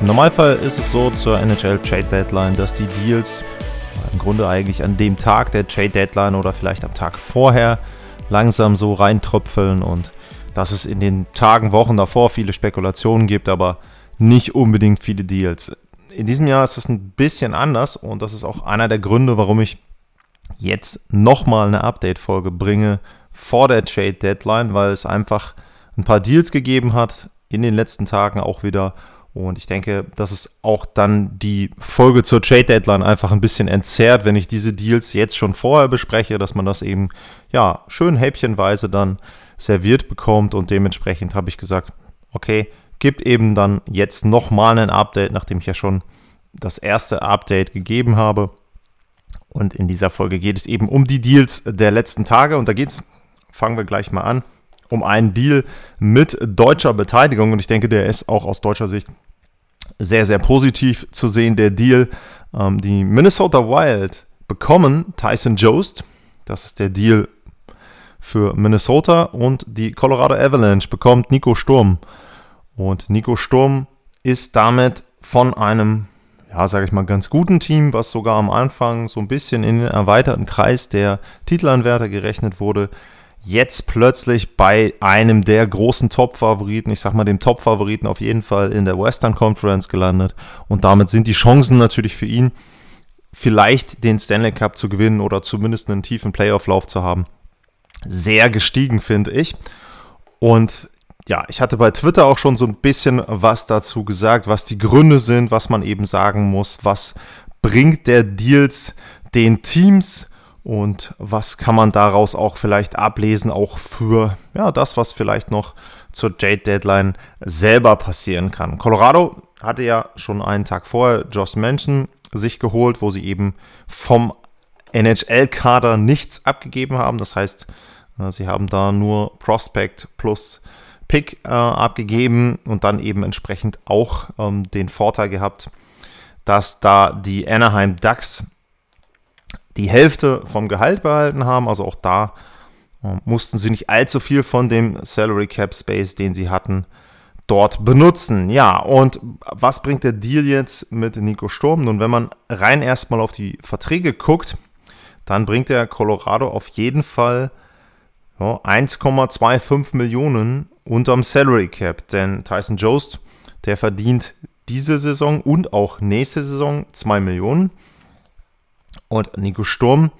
Im Normalfall ist es so zur NHL Trade Deadline, dass die Deals im Grunde eigentlich an dem Tag der Trade Deadline oder vielleicht am Tag vorher langsam so reintröpfeln und dass es in den Tagen, Wochen davor viele Spekulationen gibt, aber nicht unbedingt viele Deals. In diesem Jahr ist es ein bisschen anders und das ist auch einer der Gründe, warum ich jetzt nochmal eine Update-Folge bringe vor der Trade Deadline, weil es einfach ein paar Deals gegeben hat in den letzten Tagen auch wieder und ich denke, dass es auch dann die Folge zur Trade Deadline einfach ein bisschen entzerrt, wenn ich diese Deals jetzt schon vorher bespreche, dass man das eben ja schön häppchenweise dann serviert bekommt und dementsprechend habe ich gesagt, okay, gibt eben dann jetzt nochmal ein Update, nachdem ich ja schon das erste Update gegeben habe. Und in dieser Folge geht es eben um die Deals der letzten Tage und da geht es, fangen wir gleich mal an, um einen Deal mit deutscher Beteiligung. Und ich denke, der ist auch aus deutscher Sicht sehr, sehr positiv zu sehen. Der Deal, ähm, die Minnesota Wild bekommen Tyson Jost. Das ist der Deal für Minnesota. Und die Colorado Avalanche bekommt Nico Sturm. Und Nico Sturm ist damit von einem, ja, sage ich mal, ganz guten Team, was sogar am Anfang so ein bisschen in den erweiterten Kreis der Titelanwärter gerechnet wurde, jetzt plötzlich bei einem der großen Top-Favoriten, ich sag mal dem Top-Favoriten auf jeden Fall in der Western Conference gelandet. Und damit sind die Chancen natürlich für ihn, vielleicht den Stanley Cup zu gewinnen oder zumindest einen tiefen Playoff-Lauf zu haben, sehr gestiegen, finde ich. Und ja, ich hatte bei Twitter auch schon so ein bisschen was dazu gesagt, was die Gründe sind, was man eben sagen muss, was bringt der Deals den Teams und was kann man daraus auch vielleicht ablesen, auch für ja, das, was vielleicht noch zur Jade Deadline selber passieren kann. Colorado hatte ja schon einen Tag vorher Josh Manson sich geholt, wo sie eben vom NHL-Kader nichts abgegeben haben. Das heißt, äh, sie haben da nur Prospect plus Pick äh, abgegeben und dann eben entsprechend auch ähm, den Vorteil gehabt, dass da die Anaheim Ducks die Hälfte vom Gehalt behalten haben. Also auch da äh, mussten sie nicht allzu viel von dem Salary Cap Space, den sie hatten, dort benutzen. Ja, und was bringt der Deal jetzt mit Nico Sturm? Nun, wenn man rein erstmal auf die Verträge guckt, dann bringt der Colorado auf jeden Fall ja, 1,25 Millionen unterm Salary Cap. Denn Tyson Jost, der verdient diese Saison und auch nächste Saison 2 Millionen. Und Nico Sturm,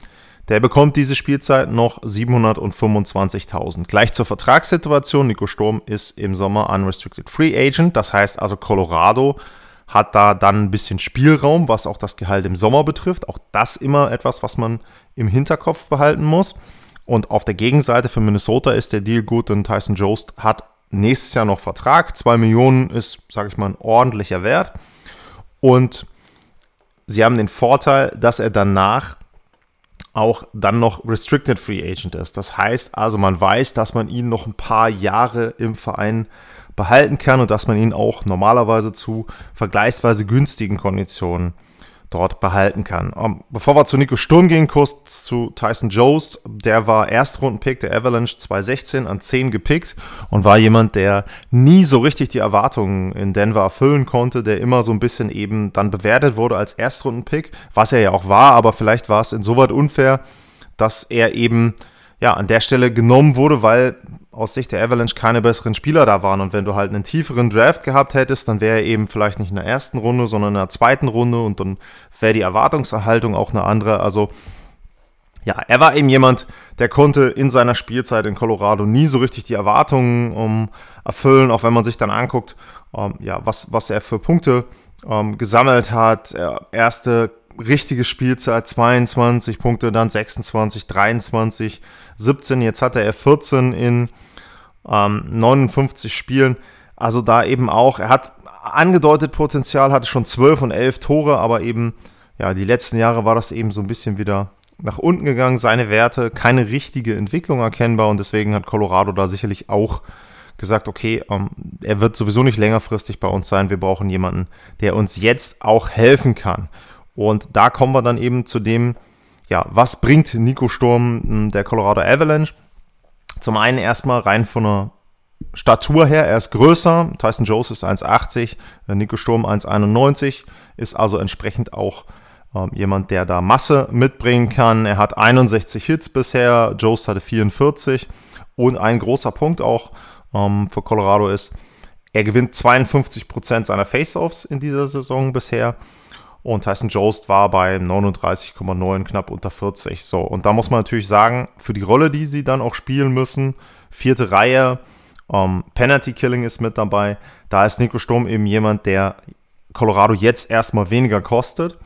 der bekommt diese Spielzeit noch 725.000. Gleich zur Vertragssituation. Nico Sturm ist im Sommer Unrestricted Free Agent. Das heißt also, Colorado hat da dann ein bisschen Spielraum, was auch das Gehalt im Sommer betrifft. Auch das immer etwas, was man im Hinterkopf behalten muss. Und auf der Gegenseite für Minnesota ist der Deal gut, denn Tyson Jost hat nächstes Jahr noch Vertrag. 2 Millionen ist, sage ich mal, ein ordentlicher Wert. Und sie haben den Vorteil, dass er danach auch dann noch Restricted Free Agent ist. Das heißt also, man weiß, dass man ihn noch ein paar Jahre im Verein behalten kann und dass man ihn auch normalerweise zu vergleichsweise günstigen Konditionen dort behalten kann. Um, ähm, bevor wir zu Nico Sturm gehen, kurz zu Tyson Jones. Der war Erstrundenpick der Avalanche 2016 an 10 gepickt und war jemand, der nie so richtig die Erwartungen in Denver erfüllen konnte, der immer so ein bisschen eben dann bewertet wurde als Erstrundenpick, was er ja auch war, aber vielleicht war es insoweit unfair, dass er eben ja, an der Stelle genommen wurde, weil aus Sicht der Avalanche keine besseren Spieler da waren. Und wenn du halt einen tieferen Draft gehabt hättest, dann wäre er eben vielleicht nicht in der ersten Runde, sondern in der zweiten Runde und dann wäre die Erwartungserhaltung auch eine andere. Also ja, er war eben jemand, der konnte in seiner Spielzeit in Colorado nie so richtig die Erwartungen um, erfüllen, auch wenn man sich dann anguckt, um, ähm, ja, was, was er für Punkte um, ähm, gesammelt hat. Er, erste richtige Spielzeit 22 Punkte, dann 26, 23, 17. Jetzt hatte er 14 in ähm, 59 Spielen. Also da eben auch, er hat angedeutet Potenzial, hatte schon 12 und 11 Tore, aber eben, ja, die letzten Jahre war das eben so ein bisschen wieder nach unten gegangen, seine Werte, keine richtige Entwicklung erkennbar und deswegen hat Colorado da sicherlich auch gesagt, okay, ähm, er wird sowieso nicht längerfristig bei uns sein, wir brauchen jemanden, der uns jetzt auch helfen kann. Und da kommen wir dann eben zu dem, ja, was bringt Nico Sturm hm, der Colorado Avalanche? Zum einen erstmal rein von einer Statur her, er ist größer, Tyson Jones ist 1,80, äh, Nico Sturm 1,91, ist also entsprechend auch ähm, jemand, der da Masse mitbringen kann. Er hat 61 Hits bisher, Jost hatte 44 und ein großer Punkt auch ähm, für Colorado ist, er gewinnt 52% seiner Faceoffs in dieser Saison bisher und Tyson Jost war bei 39,9 knapp unter 40. So, und da muss man natürlich sagen, für die Rolle, die sie dann auch spielen müssen, vierte Reihe, ähm, Penalty Killing ist mit dabei, da ist Nico Sturm eben jemand, der Colorado jetzt erstmal weniger kostet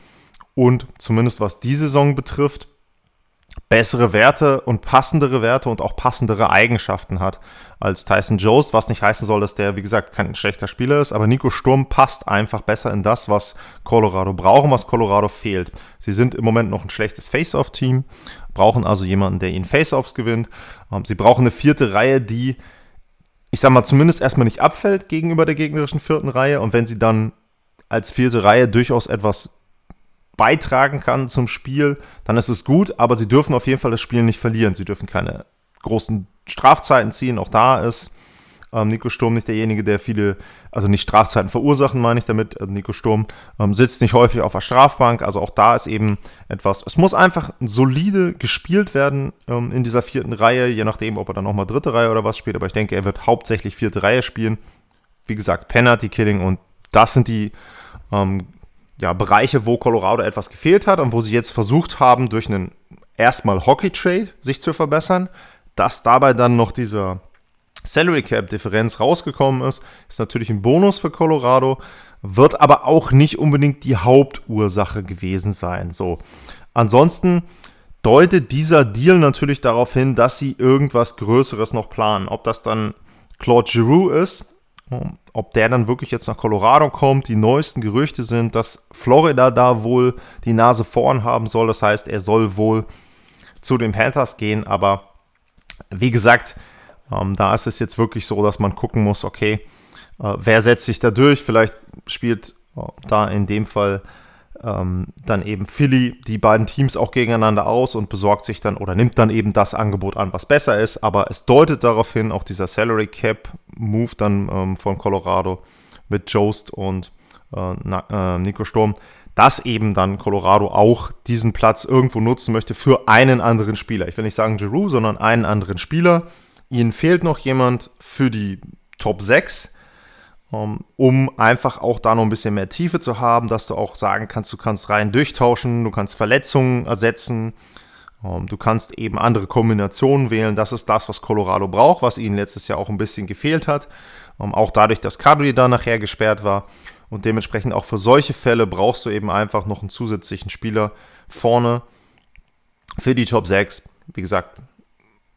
und zumindest was die Saison betrifft, bessere Werte und passendere Werte und auch passendere Eigenschaften hat als Tyson Jones, was nicht heißen soll, dass der, wie gesagt, kein schlechter Spieler ist, aber Nico Sturm passt einfach besser in das, was Colorado braucht und was Colorado fehlt. Sie sind im Moment noch ein schlechtes Face-Off-Team, brauchen also jemanden, der ihnen Face-Offs gewinnt. Ähm, sie brauchen eine vierte Reihe, die, ich sag mal, zumindest erstmal nicht abfällt gegenüber der gegnerischen vierten Reihe und wenn sie dann als vierte Reihe durchaus etwas beitragen kann zum Spiel, dann ist es gut, aber sie dürfen auf jeden Fall das Spiel nicht verlieren. Sie dürfen keine großen Strafzeiten ziehen, auch da ist ähm, Nico Sturm nicht derjenige, der viele, also nicht Strafzeiten verursachen, meine ich damit. Äh, Nico Sturm ähm, sitzt nicht häufig auf der Strafbank, also auch da ist eben etwas, es muss einfach solide gespielt werden ähm, in dieser vierten Reihe, je nachdem, ob er dann nochmal dritte Reihe oder was spielt, aber ich denke, er wird hauptsächlich vierte Reihe spielen. Wie gesagt, Penalty Killing und das sind die ähm, ja, Bereiche, wo Colorado etwas gefehlt hat und wo sie jetzt versucht haben, durch einen erstmal Hockey-Trade sich zu verbessern. Dass dabei dann noch diese Salary Cap-Differenz rausgekommen ist, ist natürlich ein Bonus für Colorado, wird aber auch nicht unbedingt die Hauptursache gewesen sein. So, ansonsten deutet dieser Deal natürlich darauf hin, dass sie irgendwas Größeres noch planen. Ob das dann Claude Giroux ist, ob der dann wirklich jetzt nach Colorado kommt, die neuesten Gerüchte sind, dass Florida da wohl die Nase vorn haben soll. Das heißt, er soll wohl zu den Panthers gehen. Aber wie gesagt, ähm, da ist es jetzt wirklich so, dass man gucken muss, okay, äh, wer setzt sich da durch? Vielleicht spielt äh, da in dem Fall ähm, dann eben Philly die beiden Teams auch gegeneinander aus und besorgt sich dann oder nimmt dann eben das Angebot an, was besser ist. Aber es deutet darauf hin, auch dieser Salary Cap Move dann ähm, von Colorado mit Jost und äh, äh, Nico Sturm, dass eben dann Colorado auch diesen Platz irgendwo nutzen möchte für einen anderen Spieler. Ich will nicht sagen Giroux, sondern einen anderen Spieler. Ihnen fehlt noch jemand für die Top 6 ähm, um einfach auch da noch ein bisschen mehr Tiefe zu haben, dass du auch sagen kannst, du kannst rein durchtauschen, du kannst Verletzungen ersetzen, ähm, du kannst eben andere Kombinationen wählen. Das ist das, was Colorado braucht, was ihnen letztes Jahr auch ein bisschen gefehlt hat. Ähm, auch dadurch, dass Kadri da nachher gesperrt war. Und dementsprechend auch für solche Fälle brauchst du eben einfach noch einen zusätzlichen Spieler vorne für die Top 6. Wie gesagt,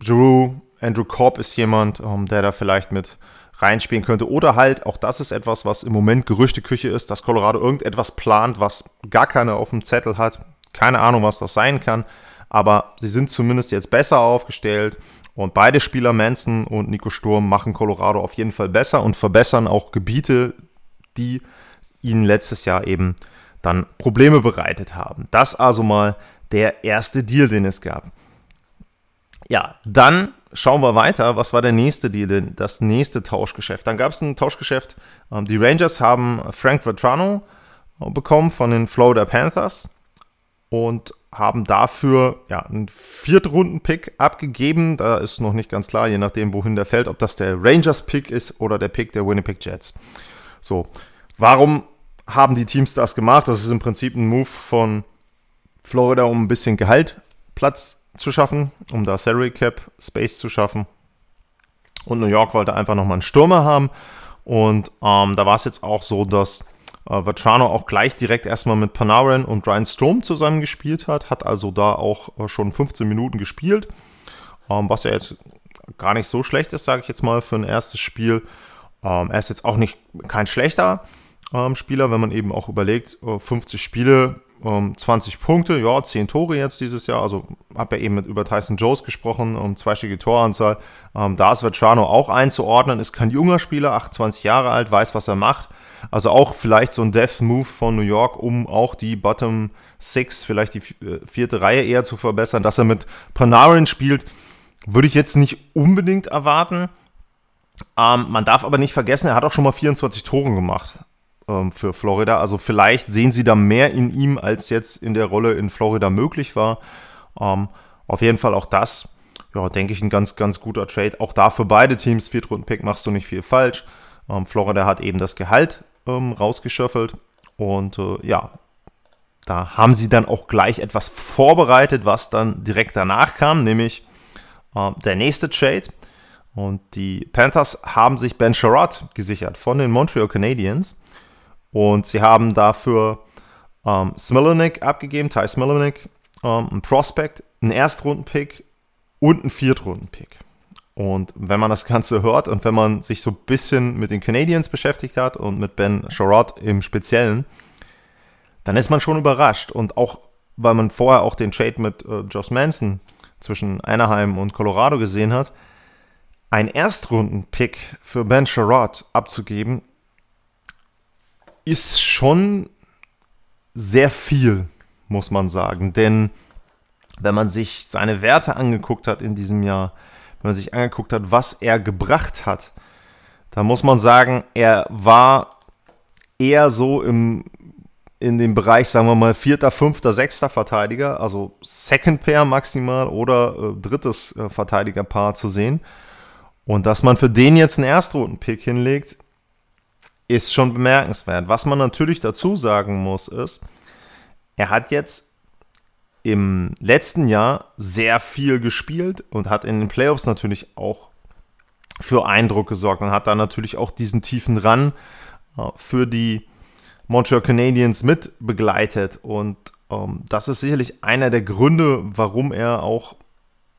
Drew, Andrew Cobb ist jemand, der da vielleicht mit reinspielen könnte. Oder halt, auch das ist etwas, was im Moment Gerüchteküche ist, dass Colorado irgendetwas plant, was gar keiner auf dem Zettel hat. Keine Ahnung, was das sein kann. Aber sie sind zumindest jetzt besser aufgestellt. Und beide Spieler, Manson und Nico Sturm, machen Colorado auf jeden Fall besser und verbessern auch Gebiete, die ihnen letztes Jahr eben dann Probleme bereitet haben. Das also mal der erste Deal, den es gab. Ja, dann schauen wir weiter. Was war der nächste Deal, das nächste Tauschgeschäft? Dann gab es ein Tauschgeschäft. Ähm, die Rangers haben Frank Vetrano äh, bekommen von den Florida Panthers und haben dafür ja, einen Viertrunden-Pick abgegeben. Da ist noch nicht ganz klar, je nachdem, wohin der fällt, ob das der Rangers-Pick ist oder der Pick der Winnipeg Jets. So, warum haben die Teams das gemacht? Das ist im Prinzip ein Move von Florida, um ein bisschen Gehalt Platz zu schaffen, um da Salary Cap Space zu schaffen. Und New York wollte einfach nochmal einen Stürmer haben. Und ähm, da war es jetzt auch so, dass äh, Vetrano auch gleich direkt erstmal mit Panarin und Ryan Strom zusammen gespielt hat. Hat also da auch äh, schon 15 Minuten gespielt. Ähm, was ja jetzt gar nicht so schlecht ist, sage ich jetzt mal, für ein erstes Spiel. Ähm, er ist jetzt auch nicht kein schlechter. ähm, Spieler, wenn man eben auch überlegt, 50 Spiele, 20 Punkte, ja, 10 Tore jetzt dieses Jahr. Also habe ja eben mit über Tyson Jones gesprochen, um zweistellige Toranzahl. Ähm, da ist Vetrano auch einzuordnen, ist kein junger Spieler, 28 Jahre alt, weiß, was er macht. Also auch vielleicht so ein Death Move von New York, um auch die Bottom Six, vielleicht die äh, vierte Reihe eher zu verbessern. Dass er mit Panarin spielt, würde ich jetzt nicht unbedingt erwarten. Ähm, man darf aber nicht vergessen, er hat auch schon mal 24 Tore gemacht ähm, für Florida. Also vielleicht sehen sie da mehr in ihm, als jetzt in der Rolle in Florida möglich war. Ähm, auf jeden Fall auch das, ja, denke ich, ein ganz, ganz guter Trade. Auch da für beide Teams, Viertrunden-Pick, machst du nicht viel falsch. Ähm, Florida hat eben das Gehalt ähm, rausgeschöffelt und äh, ja, da haben sie dann auch gleich etwas vorbereitet, was dann direkt danach kam, nämlich äh, der nächste Trade. Und die Panthers haben sich Ben Sherrod gesichert von den Montreal Canadiens. Und sie haben dafür ähm, Smilanic abgegeben, Ty Smilanic, ähm, ein Prospect, einen Erstrunden-Pick und einen Viertrunden-Pick. Und wenn man das Ganze hört und wenn man sich so ein bisschen mit den Canadiens beschäftigt hat und mit Ben Sherrod im Speziellen, dann ist man schon überrascht. Und auch, weil man vorher auch den Trade mit äh, Josh Manson zwischen Anaheim und Colorado gesehen hat, ein Erstrunden-Pick für Ben Sherrod abzugeben, ist schon sehr viel, muss man sagen. Denn wenn man sich seine Werte angeguckt hat in diesem Jahr, wenn man sich angeguckt hat, was er gebracht hat, dann muss man sagen, er war eher so im, in dem Bereich, sagen wir mal, vierter, fünfter, sechster Verteidiger, also Second Pair maximal oder äh, drittes äh, Verteidigerpaar zu sehen. Und dass man für den jetzt einen Erstrunden-Pick hinlegt, ist schon bemerkenswert. Was man natürlich dazu sagen muss, ist, er hat jetzt im letzten Jahr sehr viel gespielt und hat in den Playoffs natürlich auch für Eindruck gesorgt und hat da natürlich auch diesen tiefen Run äh, für die Montreal Canadiens mit begleitet. Und ähm, das ist sicherlich einer der Gründe, warum er auch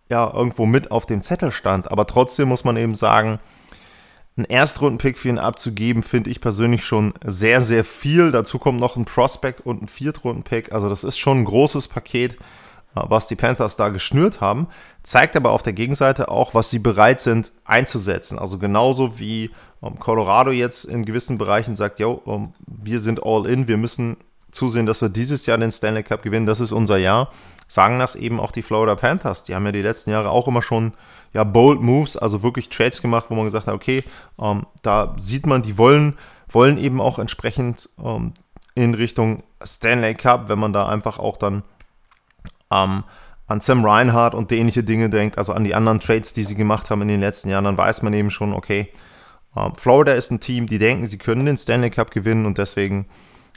ja, irgendwo mit auf dem Zettel stand. Aber trotzdem muss man eben sagen, einen Erstrundenpick für ihn abzugeben, finde ich persönlich schon sehr, sehr viel. Dazu kommt noch ein Prospect und ein Viertrundenpick. Also das ist schon ein großes Paket, äh, was die Panthers da geschnürt haben. Zeigt aber auf der Gegenseite auch, was sie bereit sind einzusetzen. Also genauso wie ähm, Colorado jetzt in gewissen Bereichen sagt, yo, ähm, wir sind all in, wir müssen zusehen, dass wir dieses Jahr den Stanley Cup gewinnen, das ist unser Jahr, sagen das eben auch die Florida Panthers. Die haben ja die letzten Jahre auch immer schon ja, bold Moves, also wirklich Trades gemacht, wo man gesagt hat, okay, ähm, da sieht man, die wollen, wollen eben auch entsprechend ähm, in Richtung Stanley Cup, wenn man da einfach auch dann ähm, an Sam Reinhardt und ähnliche Dinge denkt, also an die anderen Trades, die sie gemacht haben in den letzten Jahren, dann weiß man eben schon, okay, ähm, Florida ist ein Team, die denken, sie können den Stanley Cup gewinnen und deswegen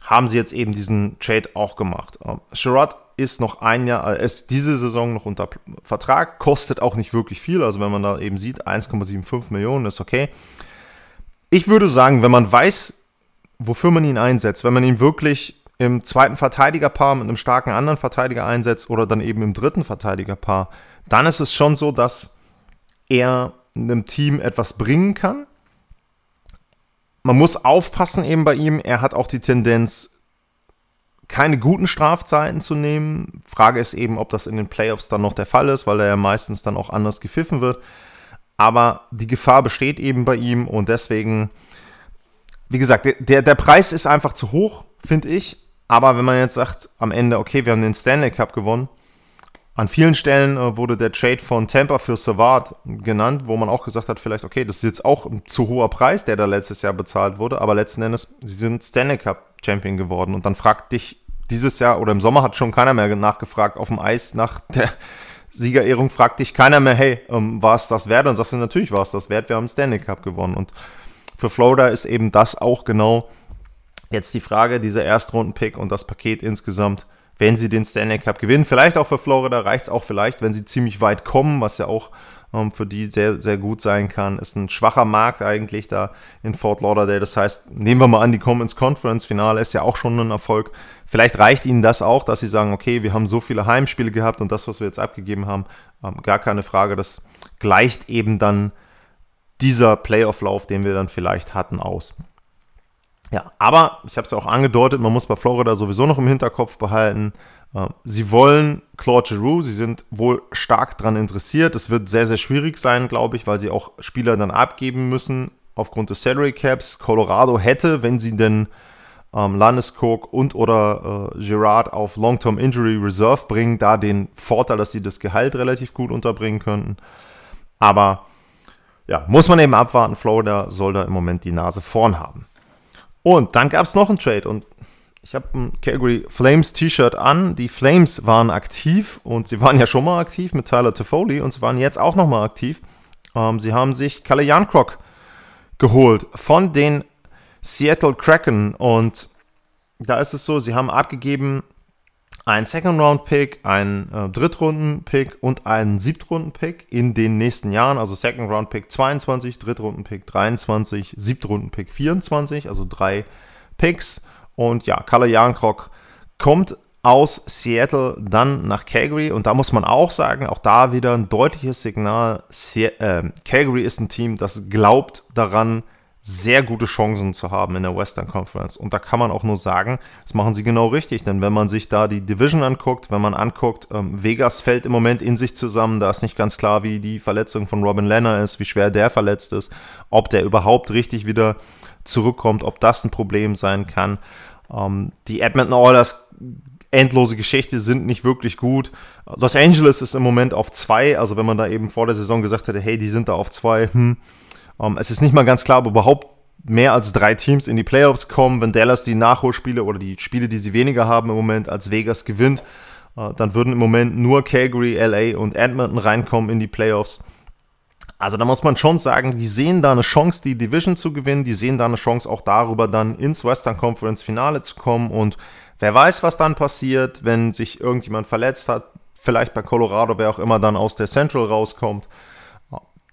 haben sie jetzt eben diesen Trade auch gemacht. Ähm, Sherrod ist noch ein Jahr, äh, ist diese Saison noch unter Vertrag, kostet auch nicht wirklich viel. Also wenn man da eben sieht, 1,75 Millionen ist okay. Ich würde sagen, wenn man weiß, wofür man ihn einsetzt, wenn man ihn wirklich im zweiten Verteidigerpaar mit einem starken anderen Verteidiger einsetzt oder dann eben im dritten Verteidigerpaar, dann ist es schon so, dass er einem Team etwas bringen kann. Man muss aufpassen eben bei ihm, er hat auch die Tendenz, keine guten Strafzeiten zu nehmen. Frage ist eben, ob das in den Playoffs dann noch der Fall ist, weil er ja meistens dann auch anders gepfiffen wird. Aber die Gefahr besteht eben bei ihm und deswegen, wie gesagt, der, der Preis ist einfach zu hoch, finde ich. Aber wenn man jetzt sagt, am Ende, okay, wir haben den Stanley Cup gewonnen, an vielen Stellen äh, wurde der Trade von Tampa für Savard genannt, wo man auch gesagt hat, vielleicht, okay, das ist jetzt auch ein zu hoher Preis, der da letztes Jahr bezahlt wurde, aber letzten Endes, sie sind Stanley Cup Champion geworden. Und dann fragt dich dieses Jahr oder im Sommer hat schon keiner mehr nachgefragt auf dem Eis nach der Siegerehrung, fragt dich keiner mehr, hey, ähm, war es das wert? Und sagst du, natürlich war es das wert, wir haben Stanley Cup gewonnen. Und für Florida ist eben das auch genau jetzt die Frage, dieser Erstrunden-Pick und das Paket insgesamt, wenn sie den Stanley Cup gewinnen. Vielleicht auch für Florida reicht es auch vielleicht, wenn sie ziemlich weit kommen, was ja auch ähm, für die sehr, sehr gut sein kann. Ist ein schwacher Markt eigentlich da in Fort Lauderdale. Das heißt, nehmen wir mal an, die kommen ins Conference-Finale, ist ja auch schon ein Erfolg. Vielleicht reicht ihnen das auch, dass sie sagen, okay, wir haben so viele Heimspiele gehabt und das, was wir jetzt abgegeben haben, ähm, gar keine Frage, das gleicht eben dann dieser Playoff-Lauf, den wir dann vielleicht hatten, aus. Ja, aber ich habe es ja auch angedeutet, man muss bei Florida sowieso noch im Hinterkopf behalten, äh, sie wollen Claude Giroux, sie sind wohl stark daran interessiert. Es wird sehr, sehr schwierig sein, glaube ich, weil sie auch Spieler dann abgeben müssen aufgrund des Salary Caps. Colorado hätte, wenn sie denn ähm, Landeskog und oder äh, Girard auf Long-Term Injury Reserve bringen, da den Vorteil, dass sie das Gehalt relativ gut unterbringen könnten. Aber ja, muss man eben abwarten. Florida soll da im Moment die Nase vorn haben. Und dann gab es noch einen Trade und ich habe ein Calgary Flames T-Shirt an. Die Flames waren aktiv und sie waren ja schon mal aktiv mit Tyler Toffoli und sie waren jetzt auch noch mal aktiv. Ähm, sie haben sich Kalle Jankrock geholt von den Seattle Kraken und da ist es so, sie haben abgegeben einen Second-Round-Pick, einen äh, Drittrunden-Pick und einen Siebtrunden-Pick in den nächsten Jahren. Also Second-Round-Pick 22, Drittrunden-Pick 23, Siebtrunden-Pick 24, also drei Picks. Und ja, Kalle Jankrock kommt aus Seattle dann nach Calgary und da muss man auch sagen, auch da wieder ein deutliches Signal. Äh, Calgary ist ein Team, das glaubt daran, sehr gute Chancen zu haben in der Western Conference. Und da kann man auch nur sagen, das machen sie genau richtig. Denn wenn man sich da die Division anguckt, wenn man anguckt, ähm, Vegas fällt im Moment in sich zusammen, da ist nicht ganz klar, wie die Verletzung von Robin Lenner ist, wie schwer der verletzt ist, ob der überhaupt richtig wieder zurückkommt, ob das ein Problem sein kann. Ähm, die Edmonton Oilers endlose Geschichte sind nicht wirklich gut. Los Angeles ist im Moment auf zwei, also wenn man da eben vor der Saison gesagt hätte, hey, die sind da auf zwei, hm, um, ähm, es ist nicht mal ganz klar, ob überhaupt mehr als drei Teams in die Playoffs kommen. Wenn Dallas die Nachholspiele oder die Spiele, die sie weniger haben im Moment, als Vegas gewinnt, uh, dann würden im Moment nur Calgary, LA und Edmonton reinkommen in die Playoffs. Also da muss man schon sagen, die sehen da eine Chance, die Division zu gewinnen. Die sehen da eine Chance, auch darüber dann ins Western Conference Finale zu kommen. Und wer weiß, was dann passiert, wenn sich irgendjemand verletzt hat. Vielleicht bei Colorado, wer auch immer dann aus der Central rauskommt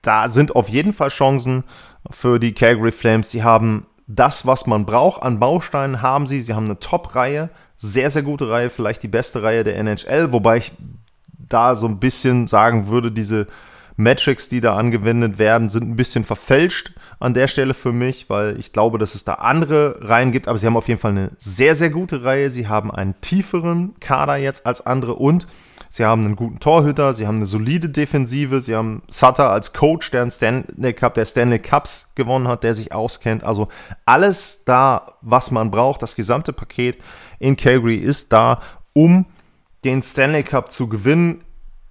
da sind auf jeden Fall Chancen für die Calgary Flames. Sie haben das, was man braucht an Bausteinen, haben sie. Sie haben eine Top-Reihe, sehr, sehr gute Reihe, vielleicht die beste Reihe der NHL, wobei ich da so ein bisschen sagen würde, diese Metrics, die da angewendet werden, sind ein bisschen verfälscht an der Stelle für mich, weil ich glaube, dass es da andere Reihen gibt, aber sie haben auf jeden Fall eine sehr, sehr gute Reihe. Sie haben einen tieferen Kader jetzt als andere und Sie haben einen guten Torhüter, sie haben eine solide Defensive, sie haben Sutter als Coach, der, Stanley Cup, der Stanley Cups gewonnen hat, der sich auskennt. Also alles da, was man braucht, das gesamte Paket in Calgary ist da, um den Stanley Cup zu gewinnen.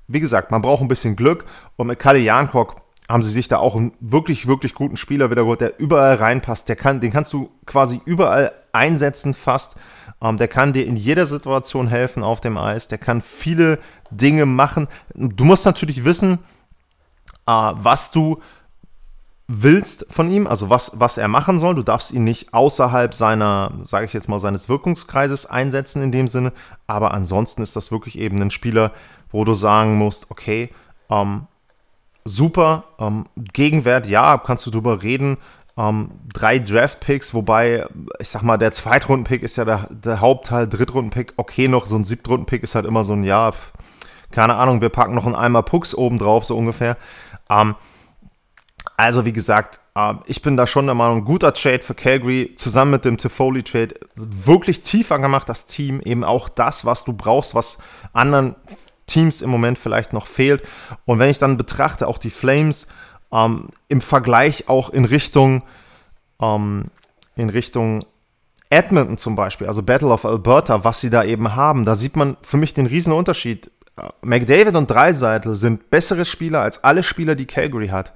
Wie gesagt, man braucht ein bisschen Glück und mit Kalle Jankok haben sie sich da auch einen wirklich, wirklich guten Spieler wieder geholt, der überall reinpasst. Der kann, den kannst du quasi überall einsetzen fast. Ähm, der kann dir in jeder Situation helfen auf dem Eis. Der kann viele Dinge machen. Du musst natürlich wissen, äh, was du willst von ihm, also was, was er machen soll. Du darfst ihn nicht außerhalb seiner, sage ich jetzt mal, seines Wirkungskreises einsetzen in dem Sinne. Aber ansonsten ist das wirklich eben ein Spieler, wo du sagen musst, okay, ähm, super, ähm, Gegenwert, ja, kannst du drüber reden, ähm, drei Draft-Picks, wobei, ich sag mal, der Zweitrunden-Pick ist ja der, der Hauptteil, Drittrunden-Pick, okay noch, so ein Siebtrunden-Pick ist halt immer so ein, ja, keine Ahnung, wir packen noch einen Eimer Pucks oben drauf, so ungefähr. Ähm, also, wie gesagt, äh, ich bin da schon der Meinung, guter Trade für Calgary, zusammen mit dem Tifoli-Trade, wirklich tiefer gemacht, das Team, eben auch das, was du brauchst, was anderen Teams im Moment vielleicht noch fehlt. Und wenn ich dann betrachte, auch die Flames, ähm, Im Vergleich auch in Richtung, ähm, in Richtung Edmonton zum Beispiel, also Battle of Alberta, was sie da eben haben, da sieht man für mich den riesen Unterschied. McDavid und Dreiseitel sind bessere Spieler als alle Spieler, die Calgary hat.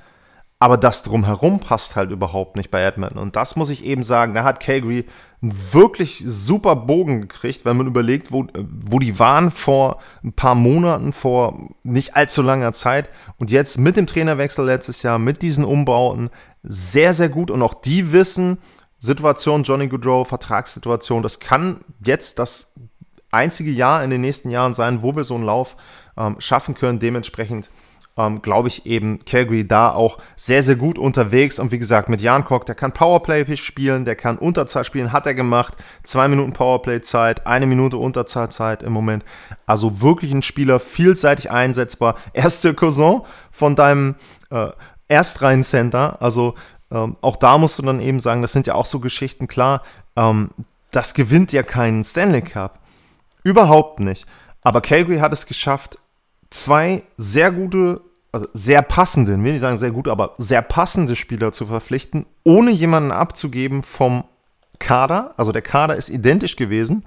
Aber das drumherum passt halt überhaupt nicht bei Edmonton. Und das muss ich eben sagen, da hat Calgary einen wirklich super Bogen gekriegt, wenn man überlegt, wo, wo die waren vor ein paar Monaten, vor nicht allzu langer Zeit. Und jetzt mit dem Trainerwechsel letztes Jahr, mit diesen Umbauten, sehr, sehr gut. Und auch die wissen, Situation Johnny Goodrow, Vertragssituation, das kann jetzt das einzige Jahr in den nächsten Jahren sein, wo wir so einen Lauf ähm, schaffen können. Dementsprechend ähm, glaube ich eben Calgary da auch sehr, sehr gut unterwegs. Und wie gesagt, mit Jan Koch, der kann Powerplay spielen, der kann Unterzahl spielen, hat er gemacht. Zwei Minuten Powerplay-Zeit, eine Minute Unterzahlzeit im Moment. Also wirklich ein Spieler, vielseitig einsetzbar. Erste Cousin von deinem äh, Erstreihen-Center, also ähm, auch da musst du dann eben sagen, das sind ja auch so Geschichten, klar, ähm, das gewinnt ja keinen Stanley Cup. Überhaupt nicht. Aber Calgary hat es geschafft, zwei sehr gute, also sehr passende, will nicht sagen sehr gut, aber sehr passende Spieler zu verpflichten, ohne jemanden abzugeben vom Kader. Also der Kader ist identisch gewesen.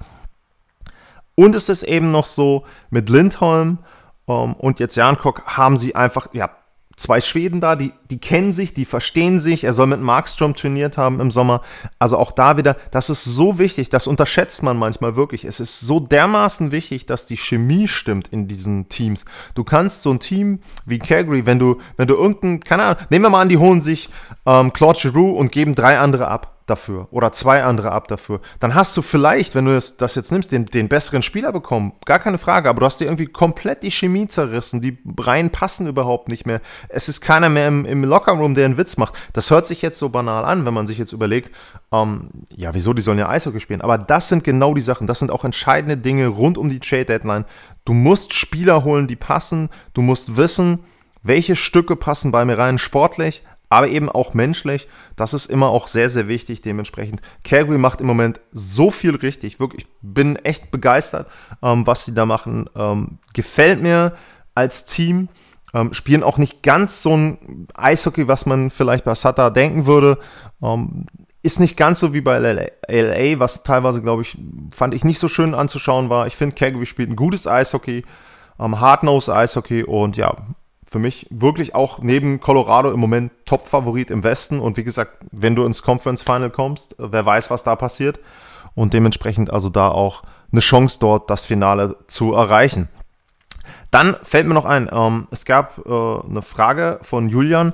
Und es ist eben noch so, mit Lindholm ähm, und jetzt Jankok haben sie einfach, ja, zwei Schweden da, die, die kennen sich, die verstehen sich. Er soll mit Markstrom trainiert haben im Sommer. Also auch da wieder, das ist so wichtig, das unterschätzt man manchmal wirklich. Es ist so dermaßen wichtig, dass die Chemie stimmt in diesen Teams. Du kannst so ein Team wie Calgary, wenn du, wenn du irgendein, keine Ahnung, nehmen wir mal an, die holen sich ähm, Claude Giroux und geben drei andere ab dafür oder zwei andere ab dafür. Dann hast du vielleicht, wenn du das, jetzt nimmst, den, den besseren Spieler bekommen. Gar keine Frage, aber du hast dir irgendwie komplett die Chemie zerrissen. Die Reihen passen überhaupt nicht mehr. Es ist keiner mehr im, im Lockerroom, der einen Witz macht. Das hört sich jetzt so banal an, wenn man sich jetzt überlegt, ähm, ja, wieso, die sollen ja Eishockey spielen. Aber das sind genau die Sachen. Das sind auch entscheidende Dinge rund um die Trade Deadline. Du musst Spieler holen, die passen. Du musst wissen, welche Stücke passen bei mir rein sportlich, aber eben auch menschlich. Das ist immer auch sehr, sehr wichtig. Dementsprechend, Calgary macht im Moment so viel richtig. Wirklich, bin echt begeistert, ähm, was sie da machen. Ähm, gefällt mir als Team. Ähm, spielen auch nicht ganz so ein Eishockey, was man vielleicht bei Sutter denken würde. Ähm, ist nicht ganz so wie bei LA, LA was teilweise, glaube ich, fand ich nicht so schön anzuschauen war. Ich finde, Calgary spielt ein gutes Eishockey, ähm, Hardnose Eishockey und ja, für mich wirklich auch neben Colorado im Moment Top-Favorit im Westen. Und wie gesagt, wenn du ins Conference Final kommst, wer weiß, was da passiert. Und dementsprechend also da auch eine Chance dort, das Finale zu erreichen. Dann fällt mir noch ein, ähm, es gab äh, eine Frage von Julian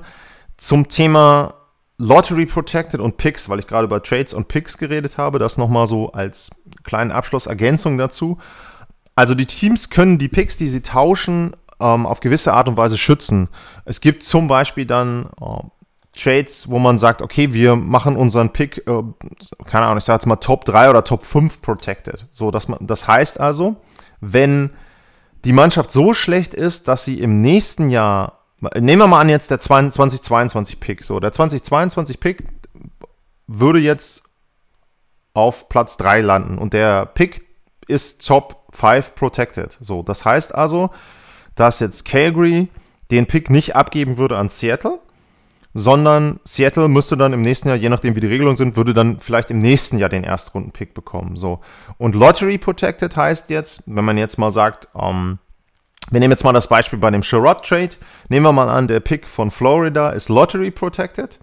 zum Thema Lottery Protected und Picks, weil ich gerade über Trades und Picks geredet habe. Das nochmal so als kleine Abschlussergänzung dazu. Also die Teams können die Picks, die sie tauschen, ähm, auf gewisse Art und Weise schützen. Es gibt zum Beispiel dann äh, Trades, wo man sagt, okay, wir machen unseren Pick, äh, keine Ahnung, ich sage jetzt mal Top 3 oder Top 5 protected. So, dass man, das heißt also, wenn die Mannschaft so schlecht ist, dass sie im nächsten Jahr, nehmen wir mal an jetzt der 2022 Pick, so, der 2022 Pick würde jetzt auf Platz 3 landen und der Pick ist Top 5 protected. So, das heißt also, dass jetzt Calgary den Pick nicht abgeben würde an Seattle, sondern Seattle müsste dann im nächsten Jahr, je nachdem wie die Regelungen sind, würde dann vielleicht im nächsten Jahr den Erstrunden-Pick bekommen. So. Und Lottery Protected heißt jetzt, wenn man jetzt mal sagt, ähm, wir nehmen jetzt mal das Beispiel bei dem Sherrod Trade, nehmen wir mal an, der Pick von Florida ist Lottery Protected.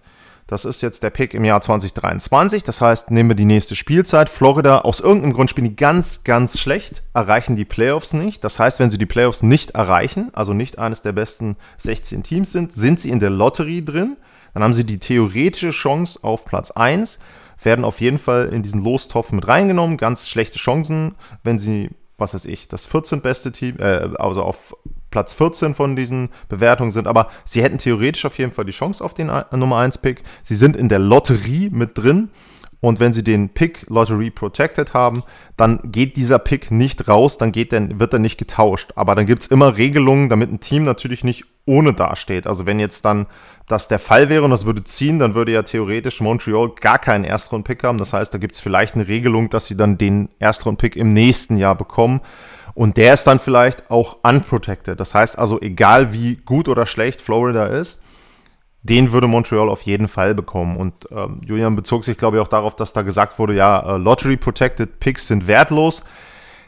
Das ist jetzt der Pick im Jahr 2023. Das heißt, nehmen wir die nächste Spielzeit. Florida, aus irgendeinem Grund spielen die ganz, ganz schlecht, erreichen die Playoffs nicht. Das heißt, wenn sie die Playoffs nicht erreichen, also nicht eines der besten 16 Teams sind, sind sie in der Lotterie drin. Dann haben sie die theoretische Chance auf Platz 1, werden auf jeden Fall in diesen Lostopf mit reingenommen. Ganz schlechte Chancen, wenn sie was weiß ich, das 14 beste Team, äh, also auf Platz 14 von diesen Bewertungen sind, aber sie hätten theoretisch auf jeden Fall die Chance auf den Nummer 1 Pick. Sie sind in der Lotterie mit drin und wenn sie den Pick Lottery Protected haben, dann geht dieser Pick nicht raus, dann geht der, wird er nicht getauscht. Aber dann gibt es immer Regelungen, damit ein Team natürlich nicht ohne dasteht. Also wenn jetzt dann das der Fall wäre und das würde ziehen, dann würde ja theoretisch Montreal gar keinen Erstrunden-Pick haben. Das heißt, da gibt es vielleicht eine Regelung, dass sie dann den Erstrunden-Pick im nächsten Jahr bekommen. Und der ist dann vielleicht auch unprotected. Das heißt also, egal wie gut oder schlecht Florida ist, den würde Montreal auf jeden Fall bekommen. Und ähm, Julian bezog sich, glaube ich, auch darauf, dass da gesagt wurde, ja, äh, Lottery Protected Picks sind wertlos.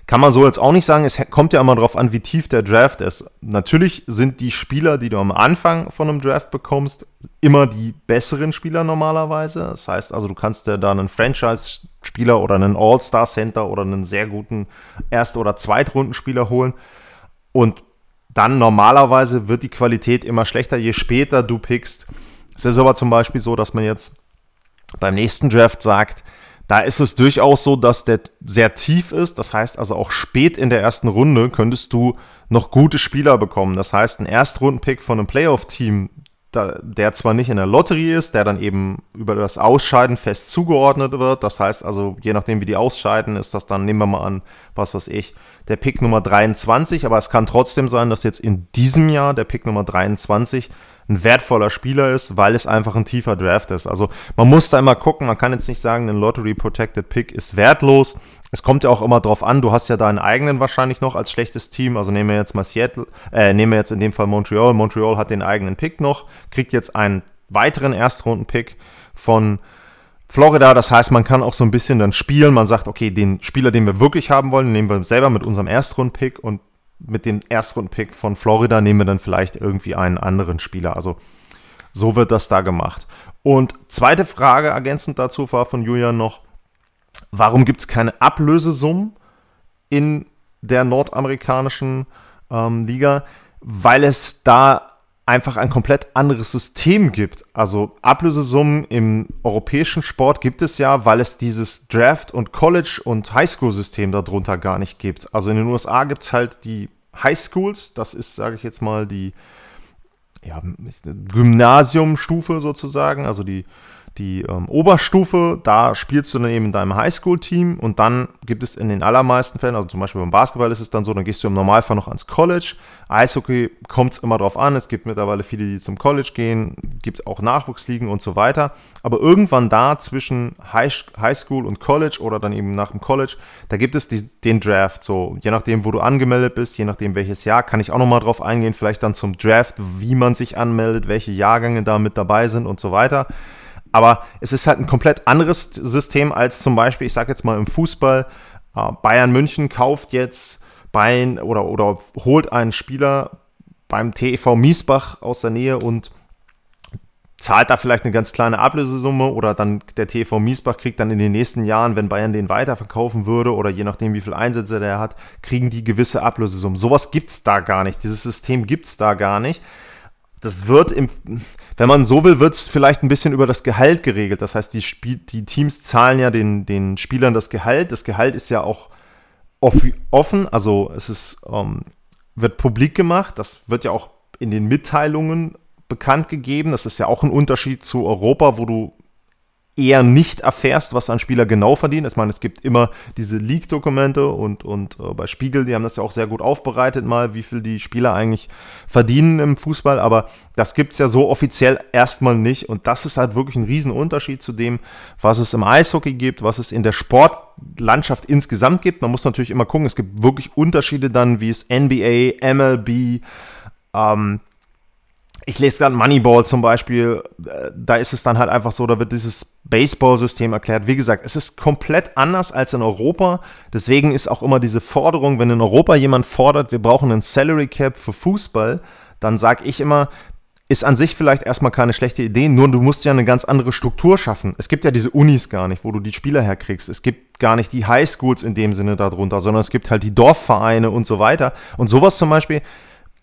Kann man so jetzt auch nicht sagen. Es kommt ja immer darauf an, wie tief der Draft ist. Natürlich sind die Spieler, die du am Anfang von einem Draft bekommst, immer die besseren Spieler normalerweise. Das heißt also, du kannst dir da einen Franchise-Spieler oder einen All-Star-Center oder einen sehr guten Erst- oder Zweitrundenspieler holen. Und dann normalerweise wird die Qualität immer schlechter, je später du pickst. Es ist aber zum Beispiel so, dass man jetzt beim nächsten Draft sagt, da ist es durchaus so, dass der sehr tief ist. Das heißt also auch spät in der ersten Runde könntest du noch gute Spieler bekommen. Das heißt, ein Erstrundenpick von einem Playoff-Team, der zwar nicht in der Lotterie ist, der dann eben über das Ausscheiden fest zugeordnet wird. Das heißt also, je nachdem, wie die ausscheiden, ist das dann, nehmen wir mal an, was weiß ich, der Pick Nummer 23. Aber es kann trotzdem sein, dass jetzt in diesem Jahr der Pick Nummer 23 ein wertvoller Spieler ist, weil es einfach ein tiefer Draft ist. Also man muss da immer gucken, man kann jetzt nicht sagen, ein Lottery Protected Pick ist wertlos. Es kommt ja auch immer drauf an, du hast ja deinen eigenen wahrscheinlich noch als schlechtes Team. Also nehmen wir jetzt mal Seattle, äh, nehmen wir jetzt in dem Fall Montreal. Montreal hat den eigenen Pick noch, kriegt jetzt einen weiteren Erstrunden-Pick von Florida. Das heißt, man kann auch so ein bisschen dann spielen. Man sagt, okay, den Spieler, den wir wirklich haben wollen, nehmen wir selber mit unserem Erstrunden-Pick und mit dem Erstrunden-Pick von Florida nehmen wir dann vielleicht irgendwie einen anderen Spieler. Also so wird das da gemacht. Und zweite Frage ergänzend dazu war von Julian noch, warum gibt es keine Ablösesummen in der nordamerikanischen ähm, Liga? Weil es da einfach ein komplett anderes System gibt. Also Ablösesummen im europäischen Sport gibt es ja, weil es dieses Draft- und College- und Highschool-System darunter gar nicht gibt. Also in den USA gibt es halt die Highschools, das ist, sage ich jetzt mal, die ja, Gymnasiumstufe sozusagen, also die die ähm, Oberstufe, da spielst du dann eben in deinem Highschool-Team und dann gibt es in den allermeisten Fällen, also zum Beispiel beim Basketball ist es dann so, dann gehst du im Normalfall noch ans College. Eishockey kommt es immer drauf an, es gibt mittlerweile viele, die zum College gehen, gibt auch Nachwuchsligen und so weiter. Aber irgendwann da zwischen High Highschool und College oder dann eben nach dem College, da gibt es die, den Draft. So, je nachdem, wo du angemeldet bist, je nachdem welches Jahr, kann ich auch nochmal drauf eingehen, vielleicht dann zum Draft, wie man sich anmeldet, welche Jahrgänge da mit dabei sind und so weiter. Aber es ist halt ein komplett anderes System als zum Beispiel, ich sage jetzt mal im Fußball, äh, Bayern München kauft jetzt Bayern oder, oder holt einen Spieler beim TEV Miesbach aus der Nähe und zahlt da vielleicht eine ganz kleine Ablösesumme oder dann der TV Miesbach kriegt dann in den nächsten Jahren, wenn Bayern den weiterverkaufen würde oder je nachdem, wie viele Einsätze der hat, kriegen die gewisse Ablösesummen. Sowas gibt es da gar nicht. Dieses System gibt es da gar nicht das wird, im, wenn man so will, wird es vielleicht ein bisschen über das Gehalt geregelt. Das heißt, die, Spiel, die Teams zahlen ja den, den Spielern das Gehalt. Das Gehalt ist ja auch offen, also es ist, ähm, wird publik gemacht. Das wird ja auch in den Mitteilungen bekannt gegeben. Das ist ja auch ein Unterschied zu Europa, wo du eher nicht erfährst, was ein Spieler genau verdient. Ich meine, es gibt immer diese Leak-Dokumente und, und äh, bei Spiegel, die haben das ja auch sehr gut aufbereitet mal, wie viel die Spieler eigentlich verdienen im Fußball, aber das gibt es ja so offiziell erstmal nicht und das ist halt wirklich ein Riesenunterschied zu dem, was es im Eishockey gibt, was es in der Sportlandschaft insgesamt gibt. Man muss natürlich immer gucken, es gibt wirklich Unterschiede dann, wie es NBA, MLB, ähm, ich lese gerade Moneyball zum Beispiel, äh, da ist es dann halt einfach so, da wird dieses Baseball-System erklärt. Wie gesagt, es ist komplett anders als in Europa. Deswegen ist auch immer diese Forderung, wenn in Europa jemand fordert, wir brauchen einen Salary Cap für Fußball, dann sage ich immer, ist an sich vielleicht erstmal keine schlechte Idee, nur du musst ja eine ganz andere Struktur schaffen. Es gibt ja diese Unis gar nicht, wo du die Spieler herkriegst. Es gibt gar nicht die Highschools in dem Sinne darunter, sondern es gibt halt die Dorfvereine und so weiter. Und sowas zum Beispiel,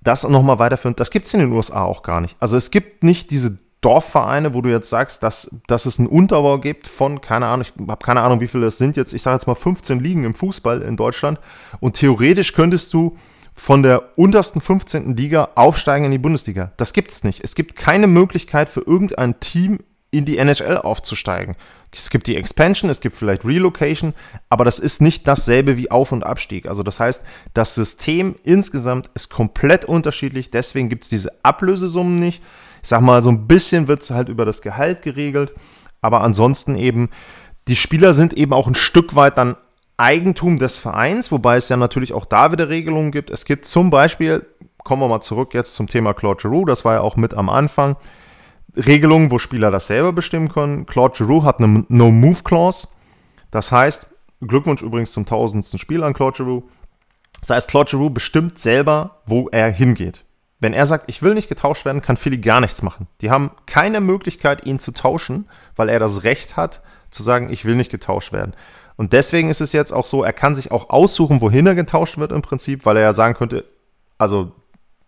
das nochmal weiterführen, das gibt es in den USA auch gar nicht. Also es gibt nicht diese Dorfvereine, wo du jetzt sagst, dass, dass es einen Unterbau gibt von, keine Ahnung, ich habe keine Ahnung, wie viele es sind jetzt, ich sage jetzt mal 15 Ligen im Fußball in Deutschland und theoretisch könntest du von der untersten 15. Liga aufsteigen in die Bundesliga. Das gibt es nicht. Es gibt keine Möglichkeit für irgendein Team in die NHL aufzusteigen. Es gibt die Expansion, es gibt vielleicht Relocation, aber das ist nicht dasselbe wie Auf- und Abstieg. Also das heißt, das System insgesamt ist komplett unterschiedlich, deswegen gibt es diese Ablösesummen nicht. Ich sag mal, so ein bisschen wird es halt über das Gehalt geregelt, aber ansonsten eben, die Spieler sind eben auch ein Stück weit dann Eigentum des Vereins, wobei es ja natürlich auch da wieder Regelungen gibt. Es gibt zum Beispiel, kommen wir mal zurück jetzt zum Thema Claude Giroux, das war ja auch mit am Anfang, Regelungen, wo Spieler das selber bestimmen können. Claude Giroux hat eine No-Move-Clause. Das heißt, Glückwunsch übrigens zum tausendsten Spiel an Claude Giroux. Das heißt, Claude Giroux bestimmt selber, wo er hingeht. Wenn er sagt, ich will nicht getauscht werden, kann Philly gar nichts machen. Die haben keine Möglichkeit, ihn zu tauschen, weil er das Recht hat, zu sagen, ich will nicht getauscht werden. Und deswegen ist es jetzt auch so, er kann sich auch aussuchen, wohin er getauscht wird im Prinzip, weil er ja sagen könnte, also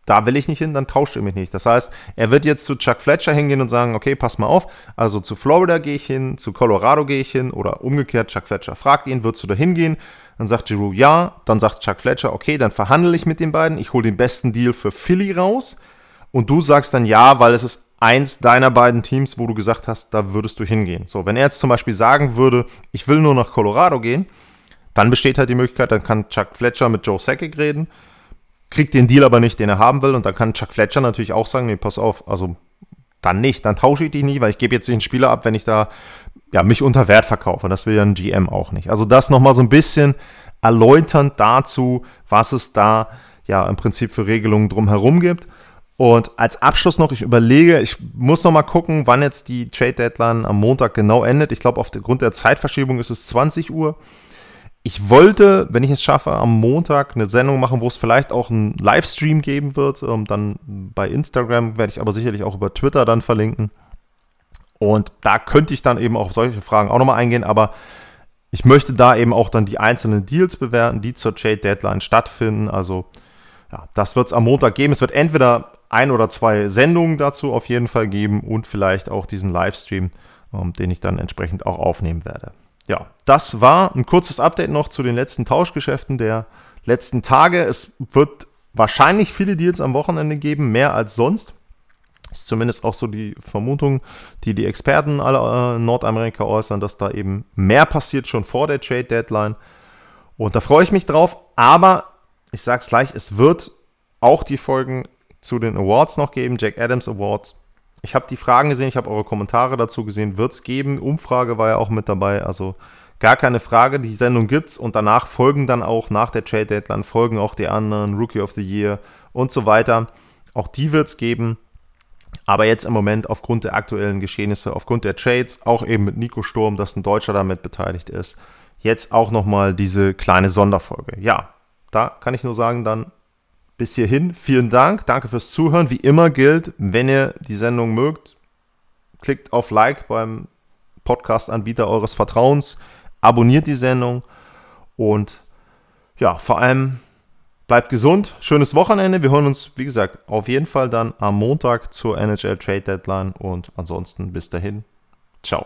da will ich nicht hin, dann tauscht er mich nicht. Das heißt, er wird jetzt zu Chuck Fletcher hingehen und sagen, okay, pass mal auf, also zu Florida gehe ich hin, zu Colorado gehe ich hin oder umgekehrt, Chuck Fletcher fragt ihn, würdest du da hingehen? Dann sagt Giroux ja, dann sagt Chuck Fletcher, okay, dann verhandle ich mit den beiden, ich hole den besten Deal für Philly raus und du sagst dann ja, weil es ist eins deiner beiden Teams, wo du gesagt hast, da würdest du hingehen. So, wenn er jetzt zum Beispiel sagen würde, ich will nur nach Colorado gehen, dann besteht halt die Möglichkeit, dann kann Chuck Fletcher mit Joe Sakic reden kriegt den Deal aber nicht, den er haben will. Und dann kann Chuck Fletcher natürlich auch sagen, nee, pass auf, also dann nicht, dann tausche ich dich nie, weil ich gebe jetzt den Spieler ab, wenn ich da ja, mich unter Wert verkaufe. Das will ja ein GM auch nicht. Also das nochmal so ein bisschen erläuternd dazu, was es da ja im Prinzip für Regelungen drumherum gibt. Und als Abschluss noch, ich überlege, ich muss noch mal gucken, wann jetzt die Trade Deadline am Montag genau endet. Ich glaube, aufgrund der Zeitverschiebung ist es 20 Uhr. Ich wollte, wenn ich es schaffe, am Montag eine Sendung machen, wo es vielleicht auch einen Livestream geben wird. Ähm, dann bei Instagram werde ich aber sicherlich auch über Twitter dann verlinken. Und da könnte ich dann eben auch auf solche Fragen auch nochmal eingehen. Aber ich möchte da eben auch dann die einzelnen Deals bewerten, die zur Trade Deadline stattfinden. Also ja, das wird es am Montag geben. Es wird entweder ein oder zwei Sendungen dazu auf jeden Fall geben und vielleicht auch diesen Livestream, ähm, den ich dann entsprechend auch aufnehmen werde. Ja, das war ein kurzes Update noch zu den letzten Tauschgeschäften der letzten Tage. Es wird wahrscheinlich viele Deals am Wochenende geben, mehr als sonst. Ist zumindest auch so die Vermutung, die die Experten aller äh, Nordamerika äußern, dass da eben mehr passiert schon vor der Trade Deadline. Und da freue ich mich drauf. Aber ich sage es gleich, es wird auch die Folgen zu den Awards noch geben, Jack Adams Awards. Ich habe die Fragen gesehen, ich habe eure Kommentare dazu gesehen, wird es geben. Umfrage war ja auch mit dabei, also gar keine Frage. Die Sendung gibt's und danach folgen dann auch nach der Trade Deadline folgen auch die anderen Rookie of the Year und so weiter. Auch die wird es geben. Aber jetzt im Moment aufgrund der aktuellen Geschehnisse, aufgrund der Trades, auch eben mit Nico Sturm, dass ein Deutscher damit beteiligt ist, jetzt auch nochmal diese kleine Sonderfolge. Ja, da kann ich nur sagen, dann bis hierhin vielen Dank. Danke fürs Zuhören. Wie immer gilt, wenn ihr die Sendung mögt, klickt auf Like beim Podcast-Anbieter eures Vertrauens, abonniert die Sendung und ja, vor allem bleibt gesund, schönes Wochenende. Wir hören uns, wie gesagt, auf jeden Fall dann am Montag zur NHL Trade Deadline und ansonsten bis dahin. Ciao.